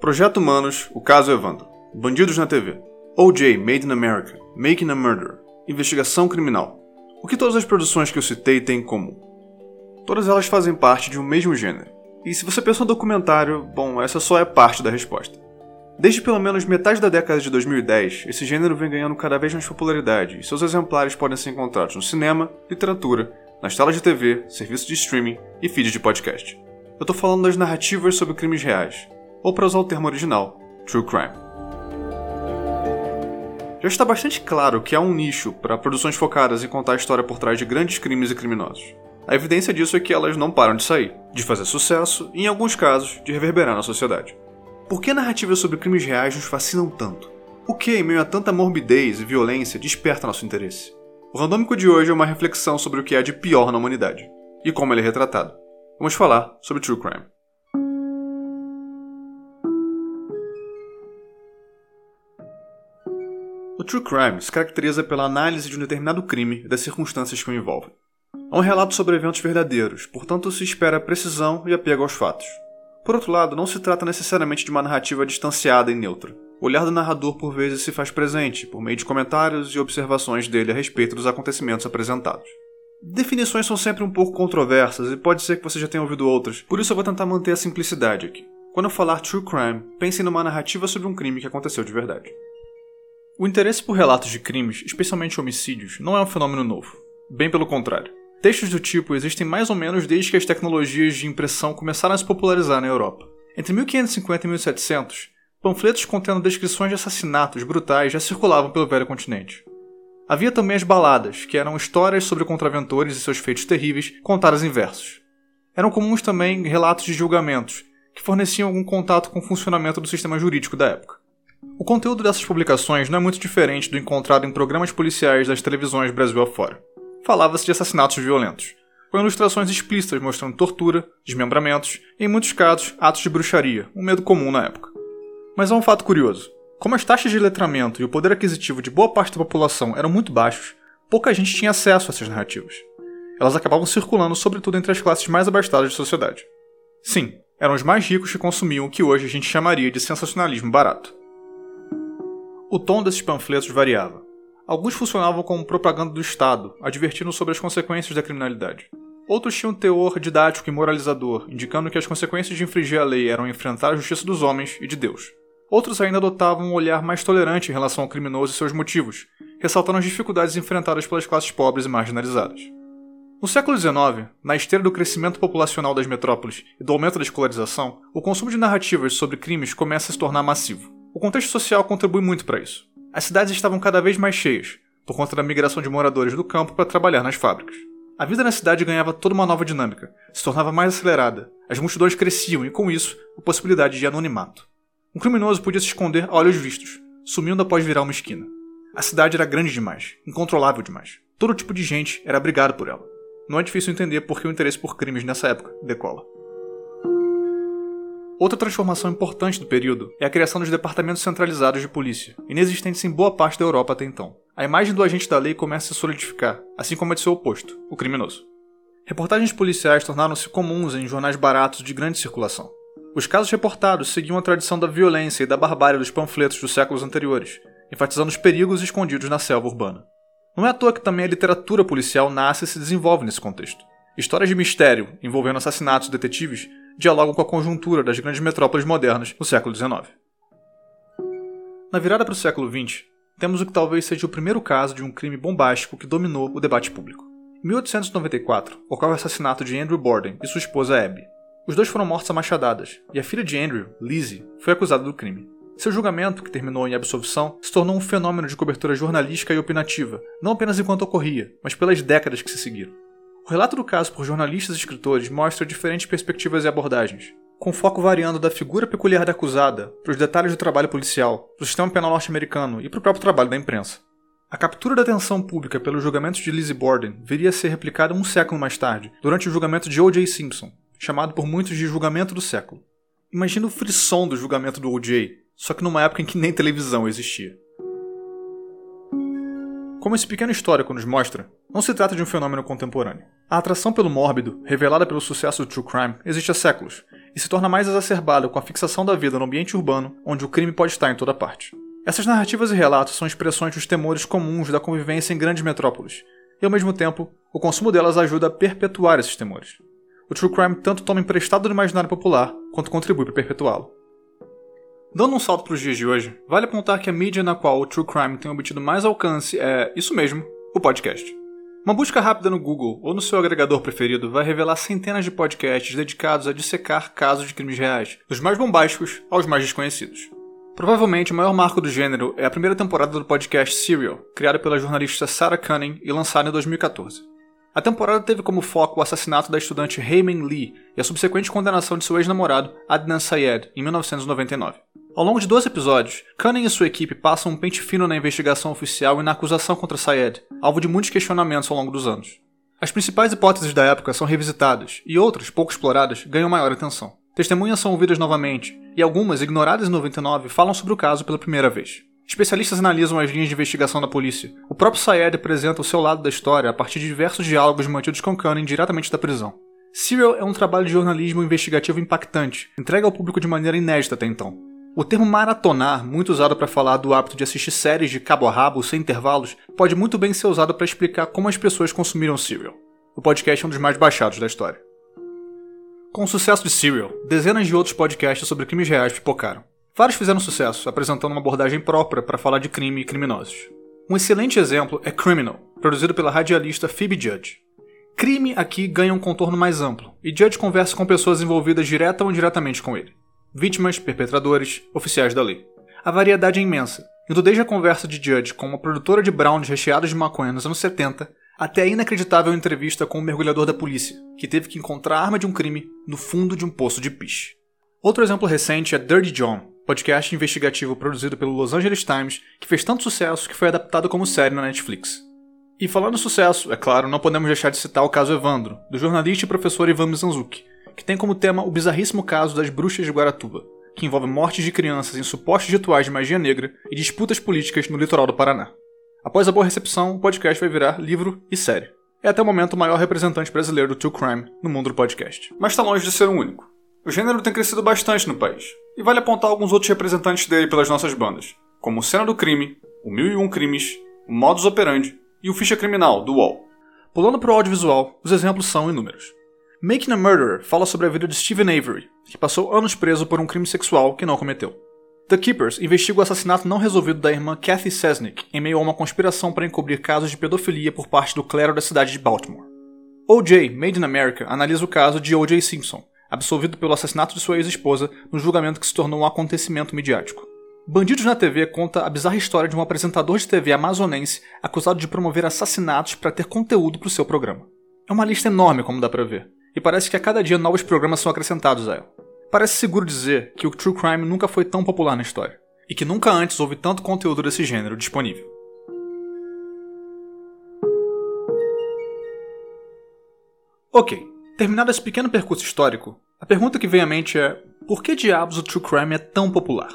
Projeto Humanos, o caso Evandro. Bandidos na TV. OJ, Made in America. Making a Murderer. Investigação criminal. O que todas as produções que eu citei têm em comum? Todas elas fazem parte de um mesmo gênero. E se você pensou no documentário, bom, essa só é parte da resposta. Desde pelo menos metade da década de 2010, esse gênero vem ganhando cada vez mais popularidade e seus exemplares podem ser encontrados no cinema, literatura, nas telas de TV, serviços de streaming e feeds de podcast. Eu tô falando das narrativas sobre crimes reais, ou para usar o termo original, True Crime. Já está bastante claro que há um nicho para produções focadas em contar a história por trás de grandes crimes e criminosos. A evidência disso é que elas não param de sair, de fazer sucesso e, em alguns casos, de reverberar na sociedade. Por que narrativas sobre crimes reais nos fascinam tanto? O que, em meio a tanta morbidez e violência, desperta nosso interesse? O randômico de hoje é uma reflexão sobre o que há de pior na humanidade e como ele é retratado. Vamos falar sobre true crime. O true crime se caracteriza pela análise de um determinado crime e das circunstâncias que o envolvem. É um relato sobre eventos verdadeiros, portanto se espera precisão e apego aos fatos. Por outro lado, não se trata necessariamente de uma narrativa distanciada e neutra. O olhar do narrador por vezes se faz presente, por meio de comentários e observações dele a respeito dos acontecimentos apresentados. Definições são sempre um pouco controversas e pode ser que você já tenha ouvido outras, por isso eu vou tentar manter a simplicidade aqui. Quando eu falar true crime, pense numa narrativa sobre um crime que aconteceu de verdade. O interesse por relatos de crimes, especialmente homicídios, não é um fenômeno novo. Bem pelo contrário. Textos do tipo existem mais ou menos desde que as tecnologias de impressão começaram a se popularizar na Europa. Entre 1550 e 1700, panfletos contendo descrições de assassinatos brutais já circulavam pelo velho continente. Havia também as baladas, que eram histórias sobre contraventores e seus feitos terríveis contadas em versos. Eram comuns também relatos de julgamentos, que forneciam algum contato com o funcionamento do sistema jurídico da época. O conteúdo dessas publicações não é muito diferente do encontrado em programas policiais das televisões Brasil afora. Falava-se de assassinatos violentos, com ilustrações explícitas mostrando tortura, desmembramentos e, em muitos casos, atos de bruxaria, um medo comum na época. Mas há um fato curioso. Como as taxas de letramento e o poder aquisitivo de boa parte da população eram muito baixos, pouca gente tinha acesso a essas narrativas. Elas acabavam circulando sobretudo entre as classes mais abastadas da sociedade. Sim, eram os mais ricos que consumiam o que hoje a gente chamaria de sensacionalismo barato. O tom desses panfletos variava. Alguns funcionavam como propaganda do Estado, advertindo sobre as consequências da criminalidade. Outros tinham teor didático e moralizador, indicando que as consequências de infringir a lei eram enfrentar a justiça dos homens e de Deus. Outros ainda adotavam um olhar mais tolerante em relação ao criminoso e seus motivos, ressaltando as dificuldades enfrentadas pelas classes pobres e marginalizadas. No século XIX, na esteira do crescimento populacional das metrópoles e do aumento da escolarização, o consumo de narrativas sobre crimes começa a se tornar massivo. O contexto social contribui muito para isso. As cidades estavam cada vez mais cheias, por conta da migração de moradores do campo para trabalhar nas fábricas. A vida na cidade ganhava toda uma nova dinâmica, se tornava mais acelerada, as multidões cresciam e, com isso, a possibilidade de anonimato. Um criminoso podia se esconder a olhos vistos, sumindo após virar uma esquina. A cidade era grande demais, incontrolável demais. Todo tipo de gente era abrigado por ela. Não é difícil entender por que o interesse por crimes nessa época decola. Outra transformação importante do período é a criação dos departamentos centralizados de polícia, inexistentes em boa parte da Europa até então. A imagem do agente da lei começa a se solidificar, assim como a de seu oposto, o criminoso. Reportagens policiais tornaram-se comuns em jornais baratos de grande circulação. Os casos reportados seguiam a tradição da violência e da barbárie dos panfletos dos séculos anteriores, enfatizando os perigos escondidos na selva urbana. Não é à toa que também a literatura policial nasce e se desenvolve nesse contexto. Histórias de mistério, envolvendo assassinatos e detetives, dialogam com a conjuntura das grandes metrópoles modernas do século XIX. Na virada para o século XX, temos o que talvez seja o primeiro caso de um crime bombástico que dominou o debate público. Em 1894, ocorre o assassinato de Andrew Borden e sua esposa Abby. Os dois foram mortos a machadadas, e a filha de Andrew, Lizzie, foi acusada do crime. Seu julgamento, que terminou em absolvição, se tornou um fenômeno de cobertura jornalística e opinativa, não apenas enquanto ocorria, mas pelas décadas que se seguiram. O relato do caso por jornalistas e escritores mostra diferentes perspectivas e abordagens, com foco variando da figura peculiar da acusada para os detalhes do trabalho policial, do sistema penal norte-americano e para o próprio trabalho da imprensa. A captura da atenção pública pelos julgamentos de Lizzie Borden viria a ser replicada um século mais tarde, durante o julgamento de O.J. Simpson, chamado por muitos de julgamento do século. Imagina o frisson do julgamento do O.J., só que numa época em que nem televisão existia. Como esse pequeno histórico nos mostra, não se trata de um fenômeno contemporâneo. A atração pelo mórbido, revelada pelo sucesso do true crime, existe há séculos, e se torna mais exacerbada com a fixação da vida no ambiente urbano, onde o crime pode estar em toda parte. Essas narrativas e relatos são expressões dos temores comuns da convivência em grandes metrópoles, e ao mesmo tempo, o consumo delas ajuda a perpetuar esses temores. O true crime tanto toma emprestado do imaginário popular, quanto contribui para perpetuá-lo. Dando um salto para os dias de hoje, vale apontar que a mídia na qual o true crime tem obtido mais alcance é, isso mesmo, o podcast. Uma busca rápida no Google ou no seu agregador preferido vai revelar centenas de podcasts dedicados a dissecar casos de crimes reais, dos mais bombásticos aos mais desconhecidos. Provavelmente o maior marco do gênero é a primeira temporada do podcast Serial, criada pela jornalista Sarah Cunning e lançada em 2014. A temporada teve como foco o assassinato da estudante Heyman Lee e a subsequente condenação de seu ex-namorado Adnan Syed em 1999. Ao longo de 12 episódios, Cunning e sua equipe passam um pente fino na investigação oficial e na acusação contra Syed, alvo de muitos questionamentos ao longo dos anos. As principais hipóteses da época são revisitadas, e outras, pouco exploradas, ganham maior atenção. Testemunhas são ouvidas novamente, e algumas, ignoradas em 99, falam sobre o caso pela primeira vez. Especialistas analisam as linhas de investigação da polícia. O próprio Sayed apresenta o seu lado da história a partir de diversos diálogos mantidos com Cunning diretamente da prisão. Serial é um trabalho de jornalismo investigativo impactante, entregue ao público de maneira inédita até então. O termo maratonar, muito usado para falar do hábito de assistir séries de cabo a rabo sem intervalos, pode muito bem ser usado para explicar como as pessoas consumiram Serial. O podcast é um dos mais baixados da história. Com o sucesso de Serial, dezenas de outros podcasts sobre crimes reais pipocaram. Vários fizeram sucesso, apresentando uma abordagem própria para falar de crime e criminosos. Um excelente exemplo é Criminal, produzido pela radialista Phoebe Judge. Crime aqui ganha um contorno mais amplo, e Judge conversa com pessoas envolvidas direta ou indiretamente com ele. Vítimas, perpetradores, oficiais da lei. A variedade é imensa, indo desde a conversa de Judge com uma produtora de brownies recheados de maconha nos anos 70, até a inacreditável entrevista com um mergulhador da polícia, que teve que encontrar a arma de um crime no fundo de um poço de piche. Outro exemplo recente é Dirty John, podcast investigativo produzido pelo Los Angeles Times, que fez tanto sucesso que foi adaptado como série na Netflix. E falando em sucesso, é claro, não podemos deixar de citar o caso Evandro, do jornalista e professor Ivan Mizanzuki, que tem como tema o bizarríssimo caso das bruxas de Guaratuba, que envolve mortes de crianças em supostos rituais de magia negra e disputas políticas no litoral do Paraná. Após a boa recepção, o podcast vai virar livro e série. É até o momento o maior representante brasileiro do true crime no mundo do podcast. Mas está longe de ser o único. O gênero tem crescido bastante no país, e vale apontar alguns outros representantes dele pelas nossas bandas, como Cena do Crime, o 1001 Crimes, o Modus Operandi e o Ficha Criminal, do UOL. Pulando para o audiovisual, os exemplos são inúmeros. Making a Murderer fala sobre a vida de Stephen Avery, que passou anos preso por um crime sexual que não cometeu. The Keepers investiga o assassinato não resolvido da irmã Kathy Sesnick em meio a uma conspiração para encobrir casos de pedofilia por parte do clero da cidade de Baltimore. O.J. Made in America analisa o caso de O.J. Simpson, absolvido pelo assassinato de sua ex-esposa no julgamento que se tornou um acontecimento midiático. Bandidos na TV conta a bizarra história de um apresentador de TV amazonense acusado de promover assassinatos para ter conteúdo para o seu programa. É uma lista enorme, como dá para ver, e parece que a cada dia novos programas são acrescentados a ela. Parece seguro dizer que o true crime nunca foi tão popular na história, e que nunca antes houve tanto conteúdo desse gênero disponível. Ok, Terminado esse pequeno percurso histórico, a pergunta que vem à mente é: por que diabos o true crime é tão popular?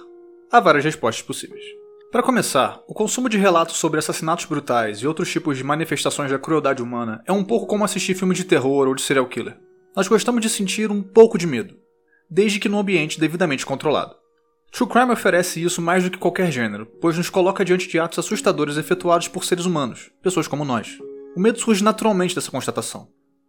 Há várias respostas possíveis. Para começar, o consumo de relatos sobre assassinatos brutais e outros tipos de manifestações da crueldade humana é um pouco como assistir filme de terror ou de serial killer. Nós gostamos de sentir um pouco de medo, desde que num ambiente devidamente controlado. True crime oferece isso mais do que qualquer gênero, pois nos coloca diante de atos assustadores efetuados por seres humanos, pessoas como nós. O medo surge naturalmente dessa constatação.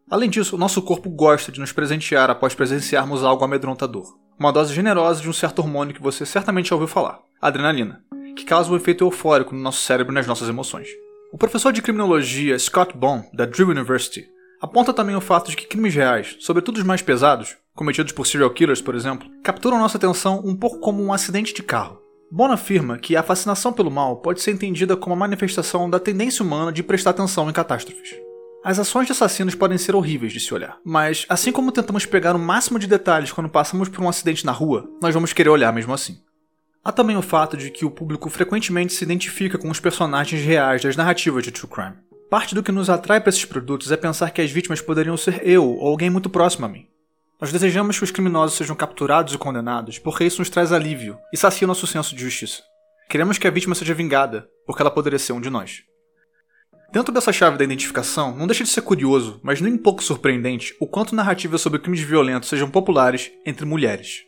Além disso, o nosso corpo gosta de nos presentear após presenciarmos algo amedrontador. Uma dose generosa de um certo hormônio que você certamente já ouviu falar, adrenalina, que causa um efeito eufórico no nosso cérebro e nas nossas emoções. O professor de criminologia Scott Baum, da Drew University, aponta também o fato de que crimes reais, sobretudo os mais pesados, cometidos por serial killers, por exemplo, capturam nossa atenção um pouco como um acidente de carro. Bon afirma que a fascinação pelo mal pode ser entendida como a manifestação da tendência humana de prestar atenção em catástrofes. As ações de assassinos podem ser horríveis de se olhar, mas assim como tentamos pegar o máximo de detalhes quando passamos por um acidente na rua, nós vamos querer olhar mesmo assim. Há também o fato de que o público frequentemente se identifica com os personagens reais das narrativas de true crime. Parte do que nos atrai para esses produtos é pensar que as vítimas poderiam ser eu ou alguém muito próximo a mim. Nós desejamos que os criminosos sejam capturados e condenados porque isso nos traz alívio e sacia nosso senso de justiça. Queremos que a vítima seja vingada, porque ela poderia ser um de nós. Dentro dessa chave da identificação, não deixa de ser curioso, mas nem um pouco surpreendente, o quanto narrativas sobre crimes violentos sejam populares entre mulheres.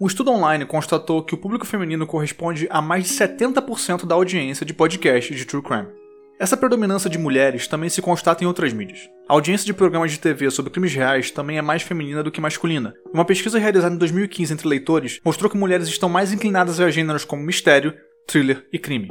Um estudo online constatou que o público feminino corresponde a mais de 70% da audiência de podcasts de true crime. Essa predominância de mulheres também se constata em outras mídias. A audiência de programas de TV sobre crimes reais também é mais feminina do que masculina. Uma pesquisa realizada em 2015 entre leitores mostrou que mulheres estão mais inclinadas a gêneros como mistério, thriller e crime.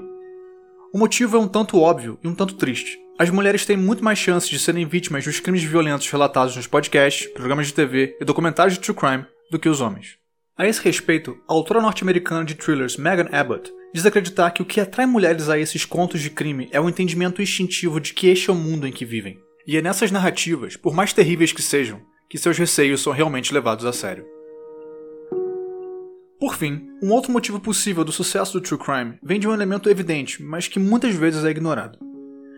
O motivo é um tanto óbvio e um tanto triste. As mulheres têm muito mais chances de serem vítimas dos crimes violentos relatados nos podcasts, programas de TV e documentários de true crime do que os homens. A esse respeito, a autora norte-americana de thrillers Megan Abbott diz acreditar que o que atrai mulheres a esses contos de crime é o entendimento instintivo de que este é o mundo em que vivem. E é nessas narrativas, por mais terríveis que sejam, que seus receios são realmente levados a sério. Por fim, um outro motivo possível do sucesso do true crime vem de um elemento evidente, mas que muitas vezes é ignorado.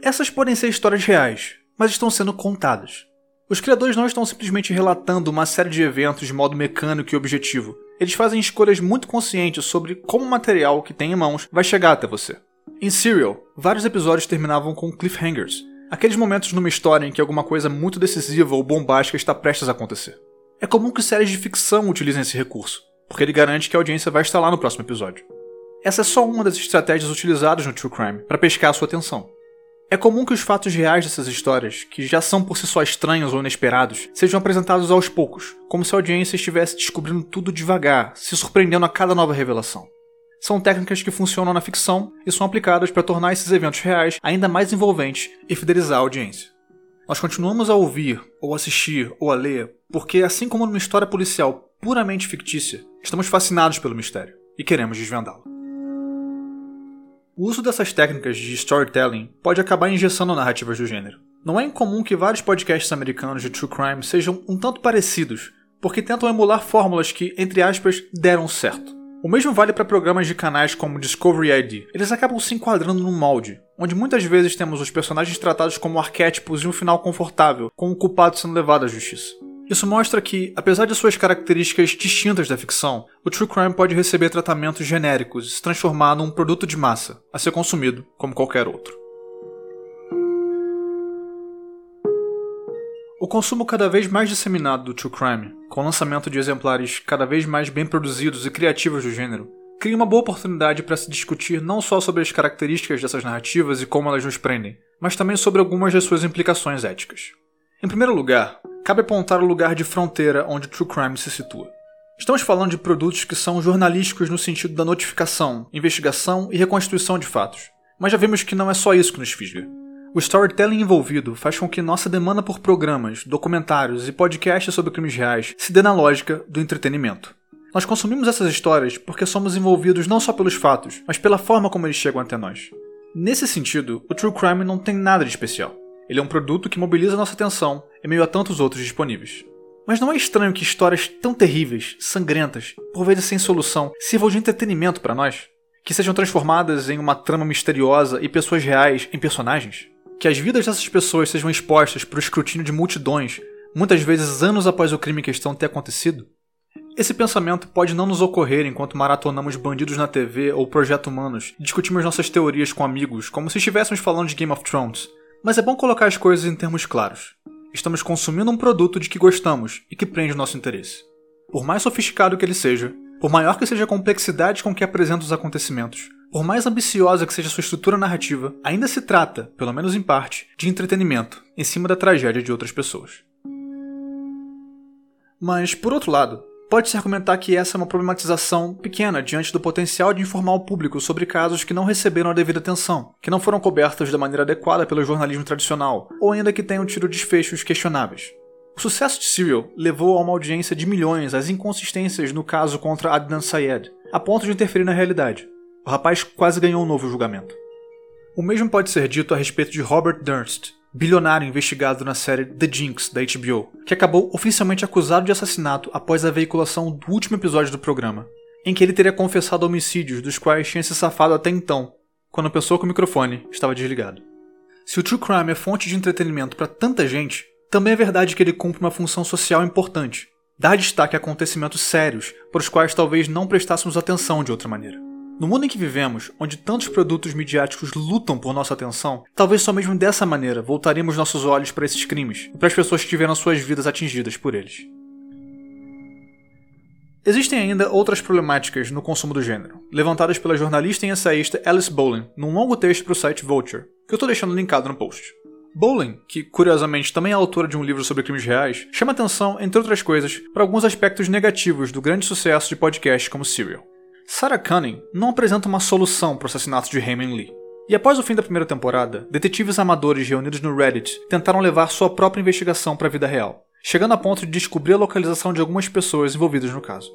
Essas podem ser histórias reais, mas estão sendo contadas. Os criadores não estão simplesmente relatando uma série de eventos de modo mecânico e objetivo. Eles fazem escolhas muito conscientes sobre como o material que tem em mãos vai chegar até você. Em Serial, vários episódios terminavam com cliffhangers, aqueles momentos numa história em que alguma coisa muito decisiva ou bombástica está prestes a acontecer. É comum que séries de ficção utilizem esse recurso, porque ele garante que a audiência vai estar lá no próximo episódio. Essa é só uma das estratégias utilizadas no True Crime para pescar a sua atenção. É comum que os fatos reais dessas histórias, que já são por si só estranhos ou inesperados, sejam apresentados aos poucos, como se a audiência estivesse descobrindo tudo devagar, se surpreendendo a cada nova revelação. São técnicas que funcionam na ficção e são aplicadas para tornar esses eventos reais ainda mais envolventes e fidelizar a audiência. Nós continuamos a ouvir, ou assistir, ou a ler, porque, assim como numa história policial puramente fictícia, estamos fascinados pelo mistério e queremos desvendá-lo. O uso dessas técnicas de storytelling pode acabar engessando narrativas do gênero. Não é incomum que vários podcasts americanos de true crime sejam um tanto parecidos, porque tentam emular fórmulas que, entre aspas, deram certo. O mesmo vale para programas de canais como Discovery ID. Eles acabam se enquadrando num molde, onde muitas vezes temos os personagens tratados como arquétipos e um final confortável, com o culpado sendo levado à justiça. Isso mostra que, apesar de suas características distintas da ficção, o true crime pode receber tratamentos genéricos e se transformar num produto de massa, a ser consumido como qualquer outro. O consumo cada vez mais disseminado do true crime, com o lançamento de exemplares cada vez mais bem produzidos e criativos do gênero, cria uma boa oportunidade para se discutir não só sobre as características dessas narrativas e como elas nos prendem, mas também sobre algumas de suas implicações éticas. Em primeiro lugar, cabe apontar o lugar de fronteira onde True Crime se situa. Estamos falando de produtos que são jornalísticos no sentido da notificação, investigação e reconstituição de fatos. Mas já vimos que não é só isso que nos fisga. O storytelling envolvido faz com que nossa demanda por programas, documentários e podcasts sobre crimes reais se dê na lógica do entretenimento. Nós consumimos essas histórias porque somos envolvidos não só pelos fatos, mas pela forma como eles chegam até nós. Nesse sentido, o true crime não tem nada de especial. Ele é um produto que mobiliza nossa atenção em meio a tantos outros disponíveis. Mas não é estranho que histórias tão terríveis, sangrentas, por vezes sem solução, sirvam de entretenimento para nós? Que sejam transformadas em uma trama misteriosa e pessoas reais em personagens? Que as vidas dessas pessoas sejam expostas para o escrutínio de multidões, muitas vezes anos após o crime em questão ter acontecido? Esse pensamento pode não nos ocorrer enquanto maratonamos bandidos na TV ou Projeto Humanos e discutimos nossas teorias com amigos, como se estivéssemos falando de Game of Thrones, mas é bom colocar as coisas em termos claros. Estamos consumindo um produto de que gostamos e que prende o nosso interesse. Por mais sofisticado que ele seja, por maior que seja a complexidade com que apresenta os acontecimentos, por mais ambiciosa que seja sua estrutura narrativa, ainda se trata, pelo menos em parte, de entretenimento em cima da tragédia de outras pessoas. Mas, por outro lado, Pode-se argumentar que essa é uma problematização pequena diante do potencial de informar o público sobre casos que não receberam a devida atenção, que não foram cobertos da maneira adequada pelo jornalismo tradicional, ou ainda que tenham tido desfechos questionáveis. O sucesso de Serial levou a uma audiência de milhões às inconsistências no caso contra Adnan Syed, a ponto de interferir na realidade. O rapaz quase ganhou um novo julgamento. O mesmo pode ser dito a respeito de Robert Durst, bilionário investigado na série The Jinx da HBO, que acabou oficialmente acusado de assassinato após a veiculação do último episódio do programa, em que ele teria confessado homicídios dos quais tinha se safado até então, quando a pessoa com o microfone estava desligado. Se o true crime é fonte de entretenimento para tanta gente, também é verdade que ele cumpre uma função social importante, dar destaque a acontecimentos sérios para os quais talvez não prestássemos atenção de outra maneira. No mundo em que vivemos, onde tantos produtos midiáticos lutam por nossa atenção, talvez só mesmo dessa maneira voltaremos nossos olhos para esses crimes e para as pessoas que tiveram suas vidas atingidas por eles. Existem ainda outras problemáticas no consumo do gênero, levantadas pela jornalista e ensaísta Alice Bolin num longo texto para o site Vulture, que eu estou deixando linkado no post. Bolin, que curiosamente também é autora de um livro sobre crimes reais, chama atenção, entre outras coisas, para alguns aspectos negativos do grande sucesso de podcasts como Serial. Sarah Cunning não apresenta uma solução para o assassinato de Raymond Lee. E após o fim da primeira temporada, detetives amadores reunidos no Reddit tentaram levar sua própria investigação para a vida real, chegando a ponto de descobrir a localização de algumas pessoas envolvidas no caso.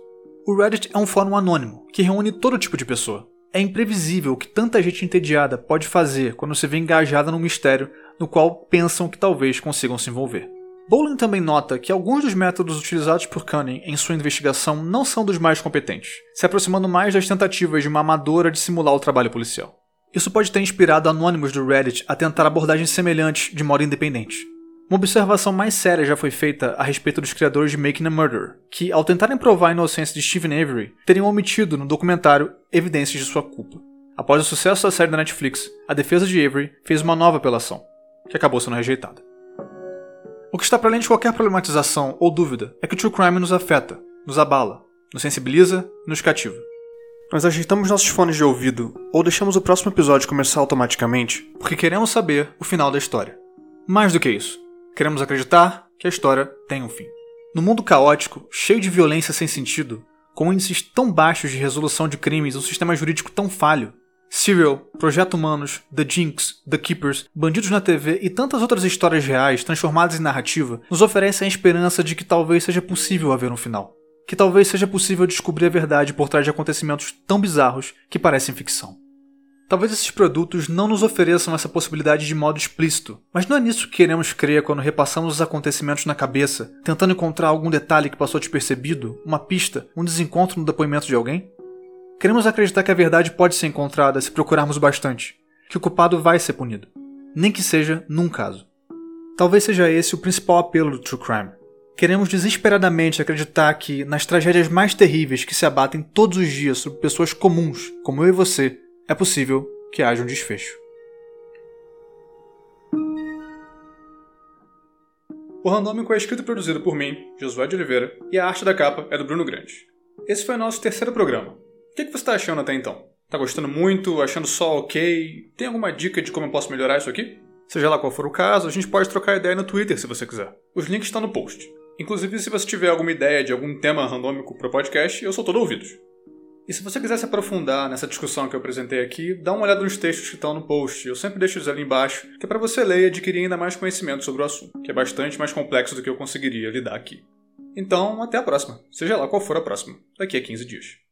O Reddit é um fórum anônimo que reúne todo tipo de pessoa. É imprevisível o que tanta gente entediada pode fazer quando se vê engajada num mistério no qual pensam que talvez consigam se envolver. Bolin também nota que alguns dos métodos utilizados por Cunning em sua investigação não são dos mais competentes, se aproximando mais das tentativas de uma amadora de simular o trabalho policial. Isso pode ter inspirado anônimos do Reddit a tentar abordagens semelhantes de modo independente. Uma observação mais séria já foi feita a respeito dos criadores de Making a Murderer, que, ao tentarem provar a inocência de Stephen Avery, teriam omitido no documentário evidências de sua culpa. Após o sucesso da série da Netflix, a defesa de Avery fez uma nova apelação, que acabou sendo rejeitada. O que está para além de qualquer problematização ou dúvida é que o true crime nos afeta, nos abala, nos sensibiliza e nos cativa. Nós ajeitamos nossos fones de ouvido ou deixamos o próximo episódio começar automaticamente porque queremos saber o final da história. Mais do que isso, queremos acreditar que a história tem um fim. No mundo caótico, cheio de violência sem sentido, com índices tão baixos de resolução de crimes e um sistema jurídico tão falho, Serial, Projeto Humanos, The Jinx, The Keepers, Bandidos na TV e tantas outras histórias reais transformadas em narrativa nos oferecem a esperança de que talvez seja possível haver um final. Que talvez seja possível descobrir a verdade por trás de acontecimentos tão bizarros que parecem ficção. Talvez esses produtos não nos ofereçam essa possibilidade de modo explícito, mas não é nisso que queremos crer quando repassamos os acontecimentos na cabeça, tentando encontrar algum detalhe que passou despercebido, uma pista, um desencontro no depoimento de alguém? Queremos acreditar que a verdade pode ser encontrada se procurarmos bastante, que o culpado vai ser punido, nem que seja num caso. Talvez seja esse o principal apelo do True Crime. Queremos desesperadamente acreditar que, nas tragédias mais terríveis que se abatem todos os dias sobre pessoas comuns, como eu e você, é possível que haja um desfecho. O Randômico é escrito e produzido por mim, Josué de Oliveira, e a arte da capa é do Bruno Grande. Esse foi o nosso terceiro programa. O que, que você está achando até então? Tá gostando muito? Achando só ok? Tem alguma dica de como eu posso melhorar isso aqui? Seja lá qual for o caso, a gente pode trocar ideia no Twitter se você quiser. Os links estão no post. Inclusive, se você tiver alguma ideia de algum tema randômico para o podcast, eu sou todo ouvidos. E se você quiser se aprofundar nessa discussão que eu apresentei aqui, dá uma olhada nos textos que estão no post. Eu sempre deixo eles ali embaixo, que é para você ler e adquirir ainda mais conhecimento sobre o assunto, que é bastante mais complexo do que eu conseguiria lidar aqui. Então, até a próxima. Seja lá qual for a próxima, daqui a 15 dias.